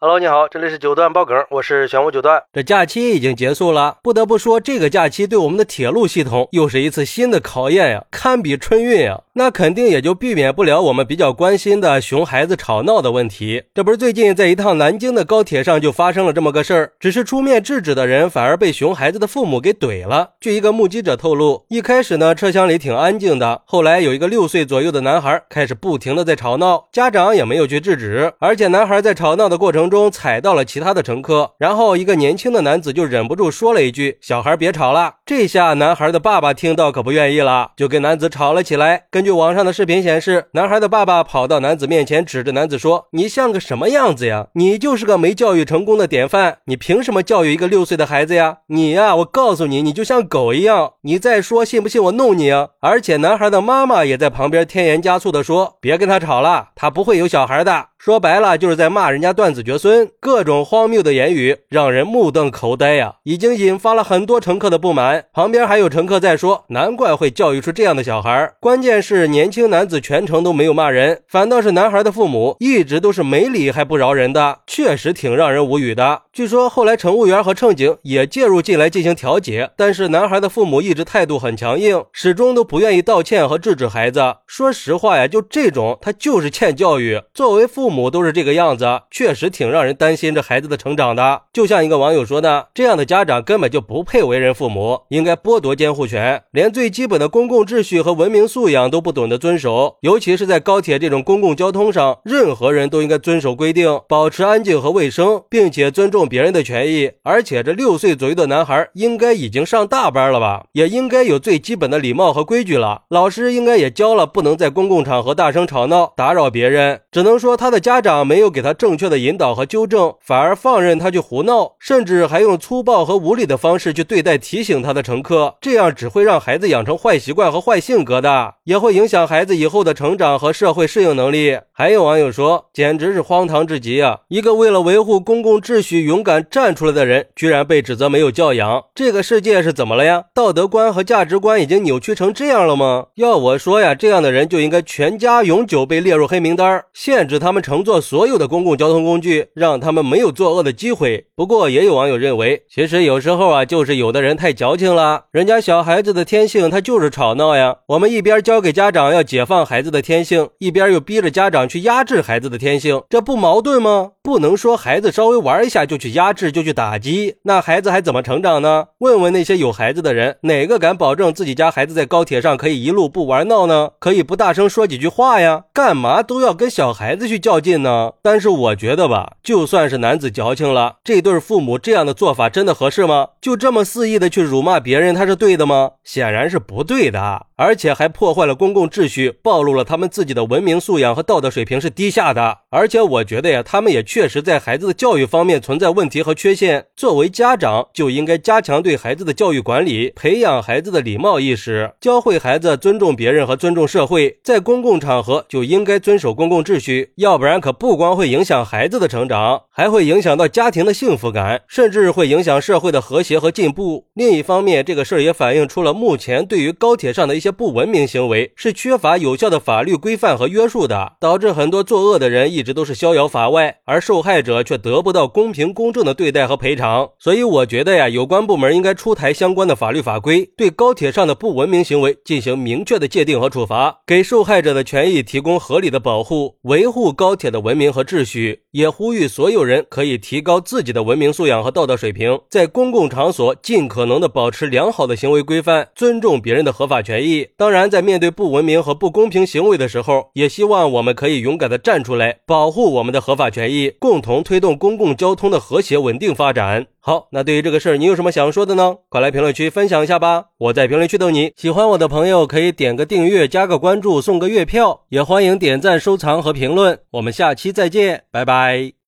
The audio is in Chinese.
Hello，你好，这里是九段爆梗，我是玄武九段。这假期已经结束了，不得不说，这个假期对我们的铁路系统又是一次新的考验呀，堪比春运呀。那肯定也就避免不了我们比较关心的熊孩子吵闹的问题。这不是最近在一趟南京的高铁上就发生了这么个事儿，只是出面制止的人反而被熊孩子的父母给怼了。据一个目击者透露，一开始呢车厢里挺安静的，后来有一个六岁左右的男孩开始不停的在吵闹，家长也没有去制止，而且男孩在吵闹的过程中踩到了其他的乘客，然后一个年轻的男子就忍不住说了一句：“小孩别吵了。”这下男孩的爸爸听到可不愿意了，就跟男子吵了起来。根据网上的视频显示，男孩的爸爸跑到男子面前，指着男子说：“你像个什么样子呀？你就是个没教育成功的典范，你凭什么教育一个六岁的孩子呀？你呀，我告诉你，你就像狗一样。你再说，信不信我弄你啊？”而且男孩的妈妈也在旁边添盐加醋的说：“别跟他吵了，他不会有小孩的。”说白了就是在骂人家断子绝孙，各种荒谬的言语让人目瞪口呆呀，已经引发了很多乘客的不满。旁边还有乘客在说，难怪会教育出这样的小孩。关键是年轻男子全程都没有骂人，反倒是男孩的父母一直都是没理还不饶人的，确实挺让人无语的。据说后来乘务员和乘警也介入进来进行调解，但是男孩的父母一直态度很强硬，始终都不愿意道歉和制止孩子。说实话呀，就这种他就是欠教育。作为父父母都是这个样子，确实挺让人担心这孩子的成长的。就像一个网友说的，这样的家长根本就不配为人父母，应该剥夺监护权，连最基本的公共秩序和文明素养都不懂得遵守。尤其是在高铁这种公共交通上，任何人都应该遵守规定，保持安静和卫生，并且尊重。别人的权益，而且这六岁左右的男孩应该已经上大班了吧，也应该有最基本的礼貌和规矩了。老师应该也教了，不能在公共场合大声吵闹，打扰别人。只能说他的家长没有给他正确的引导和纠正，反而放任他去胡闹，甚至还用粗暴和无理的方式去对待提醒他的乘客，这样只会让孩子养成坏习惯和坏性格的，也会影响孩子以后的成长和社会适应能力。还有网友说，简直是荒唐至极啊！一个为了维护公共秩序。勇敢站出来的人，居然被指责没有教养，这个世界是怎么了呀？道德观和价值观已经扭曲成这样了吗？要我说呀，这样的人就应该全家永久被列入黑名单，限制他们乘坐所有的公共交通工具，让他们没有作恶的机会。不过，也有网友认为，其实有时候啊，就是有的人太矫情了，人家小孩子的天性他就是吵闹呀。我们一边教给家长要解放孩子的天性，一边又逼着家长去压制孩子的天性，这不矛盾吗？不能说孩子稍微玩一下就去压制，就去打击，那孩子还怎么成长呢？问问那些有孩子的人，哪个敢保证自己家孩子在高铁上可以一路不玩闹呢？可以不大声说几句话呀？干嘛都要跟小孩子去较劲呢？但是我觉得吧，就算是男子矫情了，这对父母这样的做法真的合适吗？就这么肆意的去辱骂别人，他是对的吗？显然是不对的，而且还破坏了公共秩序，暴露了他们自己的文明素养和道德水平是低下的。而且我觉得呀，他们也。确实，在孩子的教育方面存在问题和缺陷。作为家长，就应该加强对孩子的教育管理，培养孩子的礼貌意识，教会孩子尊重别人和尊重社会。在公共场合就应该遵守公共秩序，要不然然可不光会影响孩子的成长，还会影响到家庭的幸福感，甚至会影响社会的和谐和进步。另一方面，这个事儿也反映出了目前对于高铁上的一些不文明行为是缺乏有效的法律规范和约束的，导致很多作恶的人一直都是逍遥法外，而。受害者却得不到公平公正的对待和赔偿，所以我觉得呀，有关部门应该出台相关的法律法规，对高铁上的不文明行为进行明确的界定和处罚，给受害者的权益提供合理的保护，维护高铁的文明和秩序。也呼吁所有人可以提高自己的文明素养和道德水平，在公共场所尽可能的保持良好的行为规范，尊重别人的合法权益。当然，在面对不文明和不公平行为的时候，也希望我们可以勇敢的站出来，保护我们的合法权益。共同推动公共交通的和谐稳定发展。好，那对于这个事儿，你有什么想说的呢？快来评论区分享一下吧！我在评论区等你。喜欢我的朋友可以点个订阅、加个关注、送个月票，也欢迎点赞、收藏和评论。我们下期再见，拜拜。I